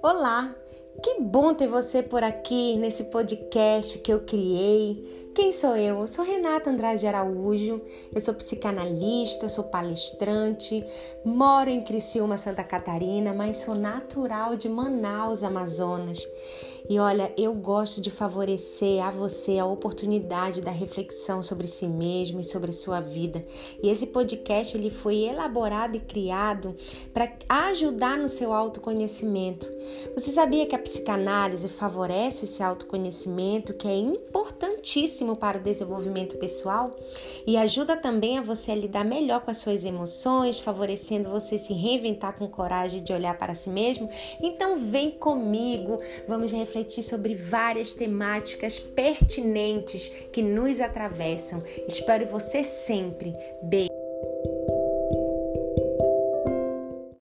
Olá! Que bom ter você por aqui nesse podcast que eu criei. Quem sou eu? Eu sou Renata Andrade Araújo, eu sou psicanalista, sou palestrante, moro em Criciúma, Santa Catarina, mas sou natural de Manaus, Amazonas. E olha, eu gosto de favorecer a você a oportunidade da reflexão sobre si mesmo e sobre sua vida. E esse podcast ele foi elaborado e criado para ajudar no seu autoconhecimento. Você sabia que a psicanálise favorece esse autoconhecimento que é importantíssimo para o desenvolvimento pessoal e ajuda também a você a lidar melhor com as suas emoções, favorecendo você se reinventar com coragem de olhar para si mesmo? Então vem comigo, vamos refletir sobre várias temáticas pertinentes que nos atravessam. Espero você sempre. Beijo.